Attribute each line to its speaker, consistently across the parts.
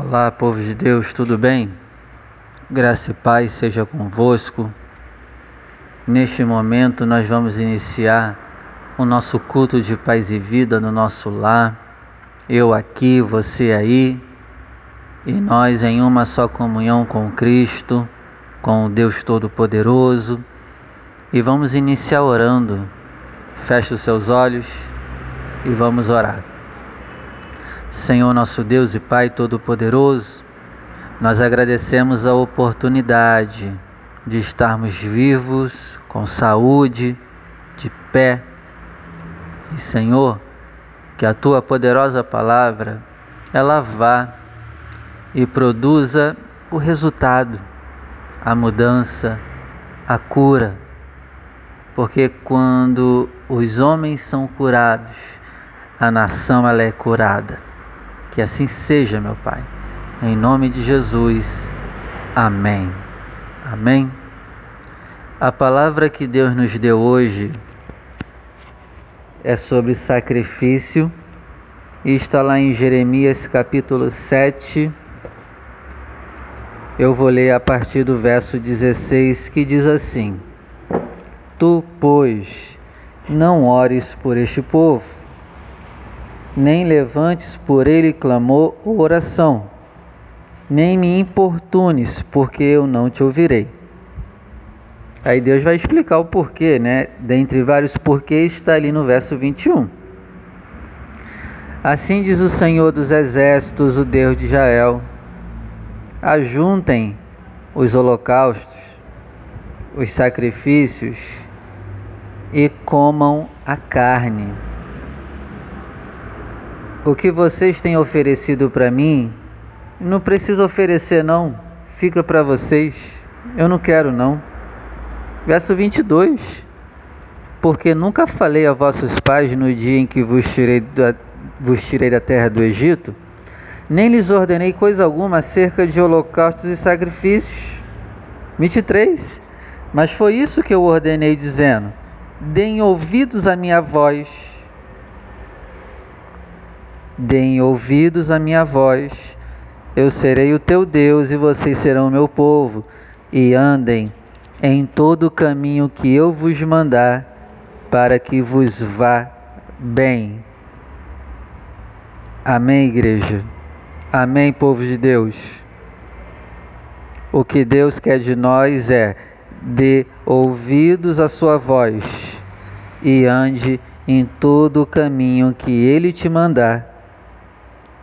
Speaker 1: Olá, povo de Deus, tudo bem? Graça e paz seja convosco. Neste momento, nós vamos iniciar o nosso culto de paz e vida no nosso lar. Eu aqui, você aí, e nós em uma só comunhão com Cristo, com o Deus Todo-Poderoso. E vamos iniciar orando. Feche os seus olhos e vamos orar. Senhor nosso Deus e Pai Todo-Poderoso, nós agradecemos a oportunidade de estarmos vivos, com saúde, de pé. E Senhor, que a tua poderosa palavra ela vá e produza o resultado, a mudança, a cura. Porque quando os homens são curados, a nação ela é curada. Que assim seja, meu Pai. Em nome de Jesus. Amém. Amém. A palavra que Deus nos deu hoje é sobre sacrifício e está lá em Jeremias capítulo 7. Eu vou ler a partir do verso 16 que diz assim: Tu, pois, não ores por este povo nem levantes por ele clamor ou oração, nem me importunes, porque eu não te ouvirei. Aí Deus vai explicar o porquê, né? Dentre vários porquês está ali no verso 21. Assim diz o Senhor dos Exércitos, o Deus de Israel: ajuntem os holocaustos, os sacrifícios e comam a carne o que vocês têm oferecido para mim, não precisa oferecer não, fica para vocês. Eu não quero não. Verso 22. Porque nunca falei a vossos pais no dia em que vos tirei da, vos tirei da terra do Egito, nem lhes ordenei coisa alguma acerca de holocaustos e sacrifícios. 23. Mas foi isso que eu ordenei, dizendo: Deem ouvidos à minha voz Deem ouvidos à minha voz. Eu serei o teu Deus e vocês serão o meu povo. E andem em todo o caminho que eu vos mandar, para que vos vá bem. Amém, igreja. Amém, povo de Deus. O que Deus quer de nós é dê ouvidos à sua voz e ande em todo o caminho que ele te mandar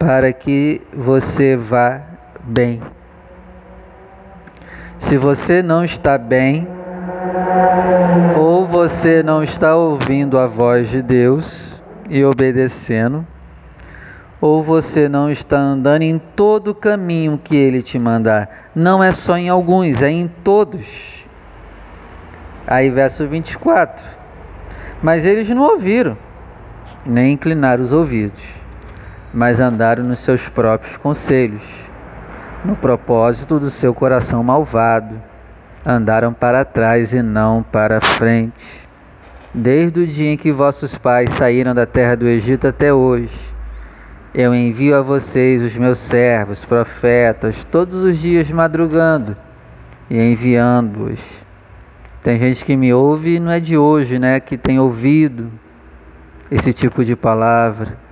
Speaker 1: para que você vá bem. Se você não está bem, ou você não está ouvindo a voz de Deus e obedecendo, ou você não está andando em todo o caminho que Ele te mandar. Não é só em alguns, é em todos. Aí, verso 24. Mas eles não ouviram, nem inclinaram os ouvidos mas andaram nos seus próprios conselhos, no propósito do seu coração malvado. Andaram para trás e não para frente. Desde o dia em que vossos pais saíram da terra do Egito até hoje, eu envio a vocês os meus servos, profetas, todos os dias madrugando e enviando-os. Tem gente que me ouve e não é de hoje, né? Que tem ouvido esse tipo de palavra.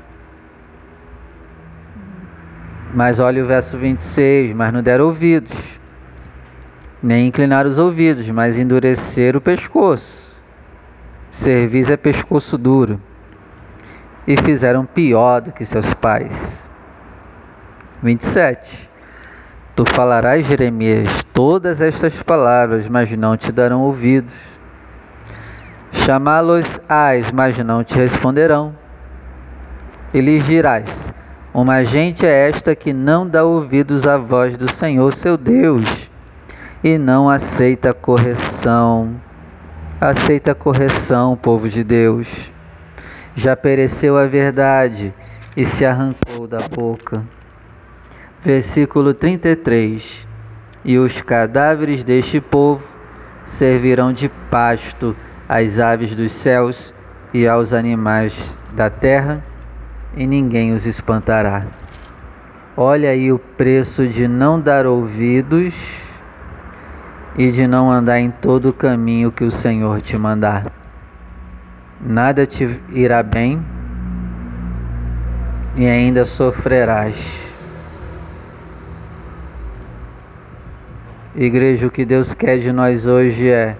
Speaker 1: Mas olha o verso 26, mas não deram ouvidos, nem inclinaram os ouvidos, mas endureceram o pescoço. Servis é pescoço duro. E fizeram pior do que seus pais. 27. Tu falarás, Jeremias, todas estas palavras, mas não te darão ouvidos. Chamá-los-ás, mas não te responderão. E lhes dirás: uma gente é esta que não dá ouvidos à voz do Senhor seu Deus e não aceita correção. Aceita correção, povo de Deus. Já pereceu a verdade e se arrancou da boca. Versículo 33. E os cadáveres deste povo servirão de pasto às aves dos céus e aos animais da terra e ninguém os espantará. Olha aí o preço de não dar ouvidos e de não andar em todo o caminho que o Senhor te mandar. Nada te irá bem e ainda sofrerás. Igreja, o que Deus quer de nós hoje é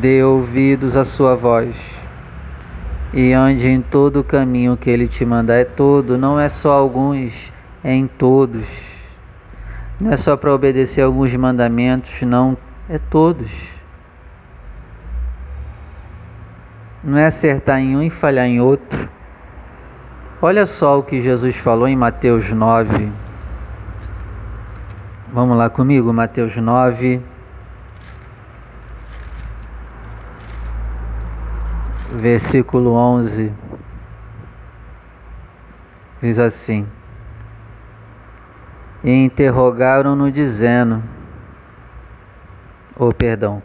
Speaker 1: dê ouvidos à sua voz e ande em todo o caminho que Ele te mandar. É todo, não é só alguns, é em todos. Não é só para obedecer alguns mandamentos, não, é todos. Não é acertar em um e falhar em outro. Olha só o que Jesus falou em Mateus 9. Vamos lá comigo, Mateus 9. Versículo 11. Diz assim: E interrogaram-no, dizendo: ou oh, perdão,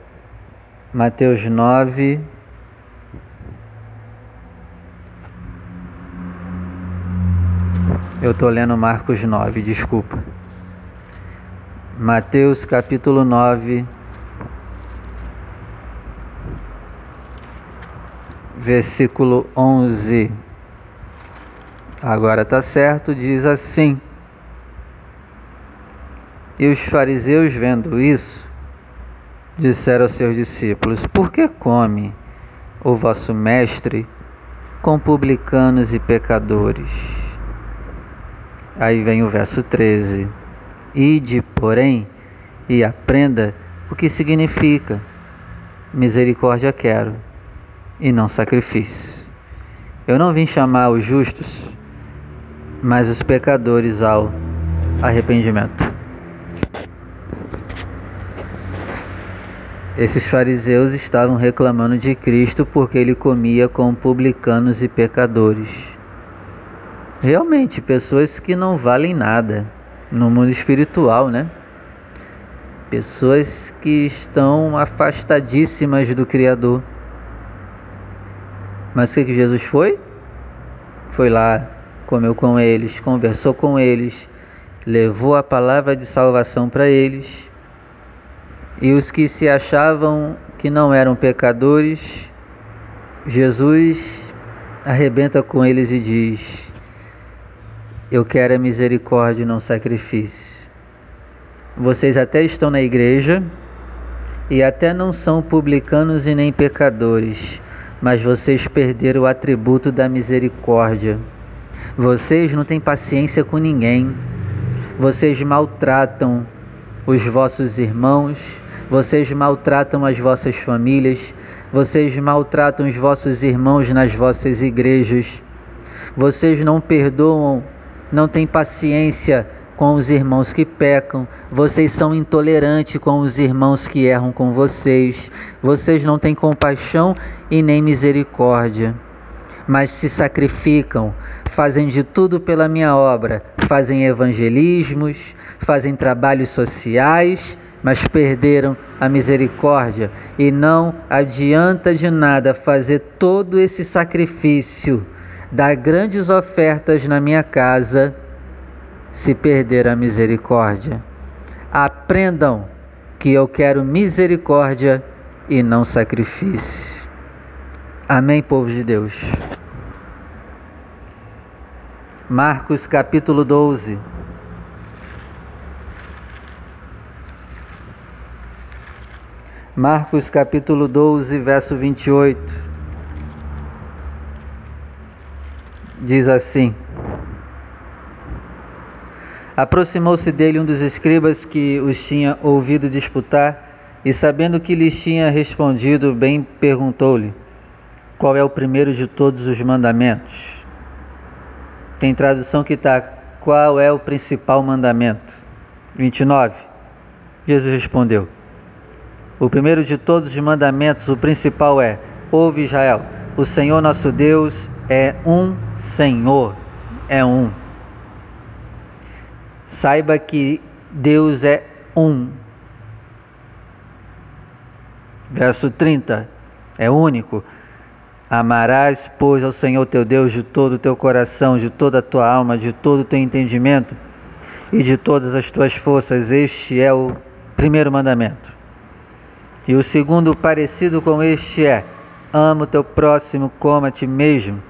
Speaker 1: Mateus 9, Eu estou lendo Marcos 9, desculpa. Mateus capítulo 9, versículo 11. Agora está certo, diz assim: E os fariseus, vendo isso, disseram aos seus discípulos: Por que come o vosso mestre com publicanos e pecadores? Aí vem o verso 13. Ide, porém, e aprenda o que significa misericórdia quero e não sacrifício. Eu não vim chamar os justos, mas os pecadores ao arrependimento. Esses fariseus estavam reclamando de Cristo porque ele comia com publicanos e pecadores. Realmente, pessoas que não valem nada no mundo espiritual, né? Pessoas que estão afastadíssimas do Criador. Mas o que, que Jesus foi? Foi lá, comeu com eles, conversou com eles, levou a palavra de salvação para eles. E os que se achavam que não eram pecadores, Jesus arrebenta com eles e diz: eu quero a misericórdia e não sacrifício. Vocês até estão na igreja e até não são publicanos e nem pecadores, mas vocês perderam o atributo da misericórdia. Vocês não têm paciência com ninguém. Vocês maltratam os vossos irmãos, vocês maltratam as vossas famílias, vocês maltratam os vossos irmãos nas vossas igrejas. Vocês não perdoam não têm paciência com os irmãos que pecam, vocês são intolerantes com os irmãos que erram com vocês, vocês não têm compaixão e nem misericórdia, mas se sacrificam, fazem de tudo pela minha obra, fazem evangelismos, fazem trabalhos sociais, mas perderam a misericórdia e não adianta de nada fazer todo esse sacrifício dar grandes ofertas na minha casa, se perder a misericórdia. Aprendam que eu quero misericórdia e não sacrifício. Amém, povo de Deus. Marcos capítulo 12. Marcos capítulo 12, verso 28. diz assim: Aproximou-se dele um dos escribas que os tinha ouvido disputar, e sabendo que lhes tinha respondido bem, perguntou-lhe: Qual é o primeiro de todos os mandamentos? Tem tradução que está: Qual é o principal mandamento? 29. Jesus respondeu: O primeiro de todos os mandamentos, o principal é: Ouve Israel, o Senhor nosso Deus é um Senhor, é um. Saiba que Deus é um. Verso 30, é único. Amarás, pois, ao Senhor teu Deus de todo o teu coração, de toda a tua alma, de todo o teu entendimento, e de todas as tuas forças. Este é o primeiro mandamento. E o segundo, parecido com este, é: ama o teu próximo como a ti mesmo.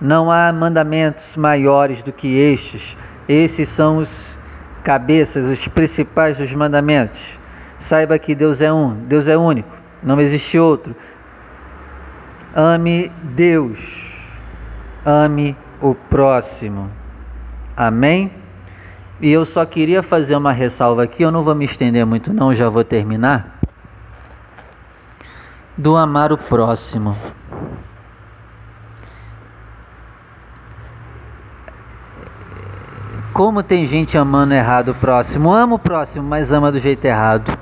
Speaker 1: Não há mandamentos maiores do que estes. Esses são os cabeças, os principais dos mandamentos. Saiba que Deus é um, Deus é único, não existe outro. Ame Deus, ame o próximo. Amém? E eu só queria fazer uma ressalva aqui, eu não vou me estender muito não, já vou terminar. Do amar o próximo. Como tem gente amando errado o próximo, ama o próximo, mas ama do jeito errado.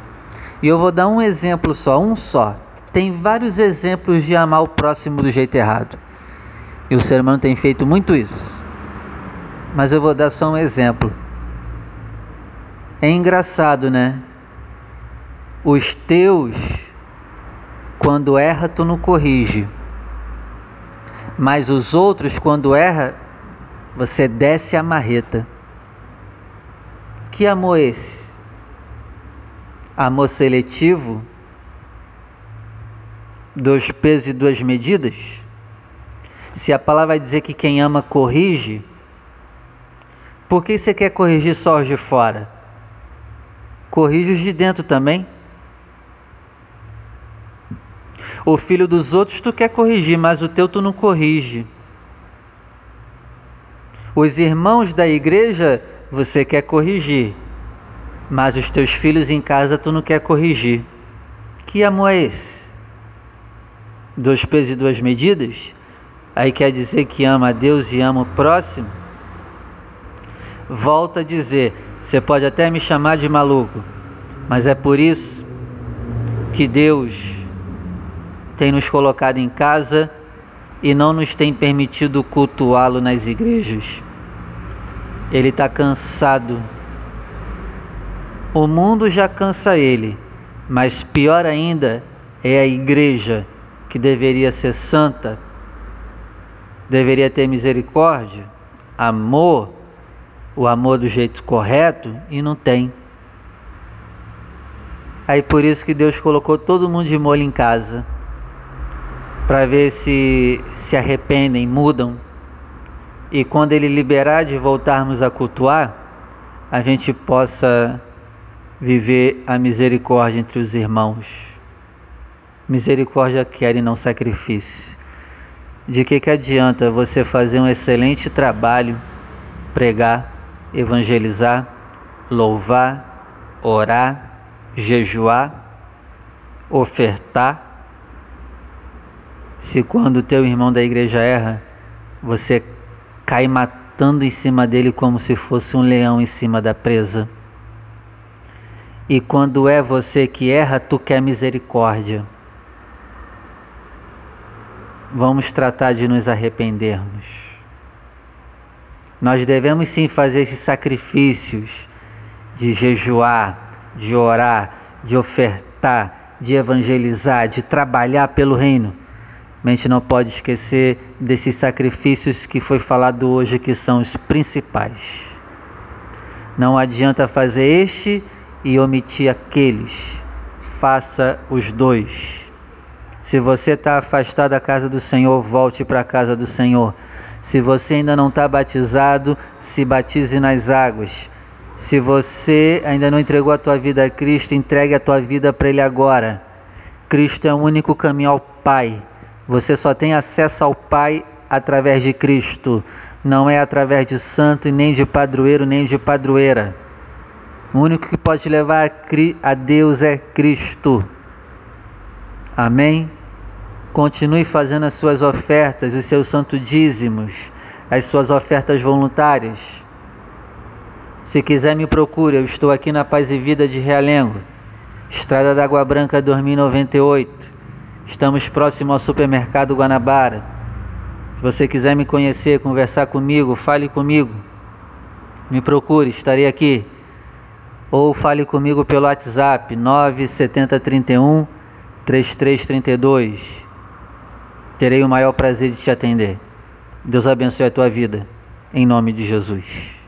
Speaker 1: E eu vou dar um exemplo só, um só. Tem vários exemplos de amar o próximo do jeito errado. E o ser humano tem feito muito isso. Mas eu vou dar só um exemplo. É engraçado, né? Os teus, quando erra, tu não corrige. Mas os outros, quando erra, você desce a marreta. Que amor é esse? Amor seletivo? Dois pesos e duas medidas? Se a palavra vai dizer que quem ama corrige, por que você quer corrigir só os de fora? Corrige os de dentro também. O filho dos outros tu quer corrigir, mas o teu tu não corrige. Os irmãos da igreja você quer corrigir, mas os teus filhos em casa tu não quer corrigir. Que amor é esse? Dois pesos e duas medidas? Aí quer dizer que ama a Deus e ama o próximo? Volta a dizer, você pode até me chamar de maluco, mas é por isso que Deus tem nos colocado em casa e não nos tem permitido cultuá-lo nas igrejas. Ele está cansado. O mundo já cansa ele, mas pior ainda é a igreja que deveria ser santa, deveria ter misericórdia, amor, o amor do jeito correto e não tem. Aí por isso que Deus colocou todo mundo de molho em casa, para ver se se arrependem, mudam e quando Ele liberar de voltarmos a cultuar, a gente possa viver a misericórdia entre os irmãos. Misericórdia quer e não sacrifício. De que, que adianta você fazer um excelente trabalho, pregar, evangelizar, louvar, orar, jejuar, ofertar, se quando o teu irmão da igreja erra, você cai matando em cima dele como se fosse um leão em cima da presa. E quando é você que erra, tu quer misericórdia. Vamos tratar de nos arrependermos. Nós devemos sim fazer esses sacrifícios de jejuar, de orar, de ofertar, de evangelizar, de trabalhar pelo reino a gente não pode esquecer desses sacrifícios que foi falado hoje, que são os principais. Não adianta fazer este e omitir aqueles. Faça os dois. Se você está afastado da casa do Senhor, volte para a casa do Senhor. Se você ainda não está batizado, se batize nas águas. Se você ainda não entregou a tua vida a Cristo, entregue a tua vida para Ele agora. Cristo é o único caminho ao Pai. Você só tem acesso ao Pai através de Cristo, não é através de santo, nem de padroeiro, nem de padroeira. O único que pode levar a Deus é Cristo. Amém? Continue fazendo as suas ofertas, os seus santos dízimos, as suas ofertas voluntárias. Se quiser, me procure. Eu estou aqui na Paz e Vida de Realengo, Estrada da Água Branca 2098. Estamos próximo ao supermercado Guanabara. Se você quiser me conhecer, conversar comigo, fale comigo. Me procure, estarei aqui. Ou fale comigo pelo WhatsApp 97031 3332. Terei o maior prazer de te atender. Deus abençoe a tua vida. Em nome de Jesus.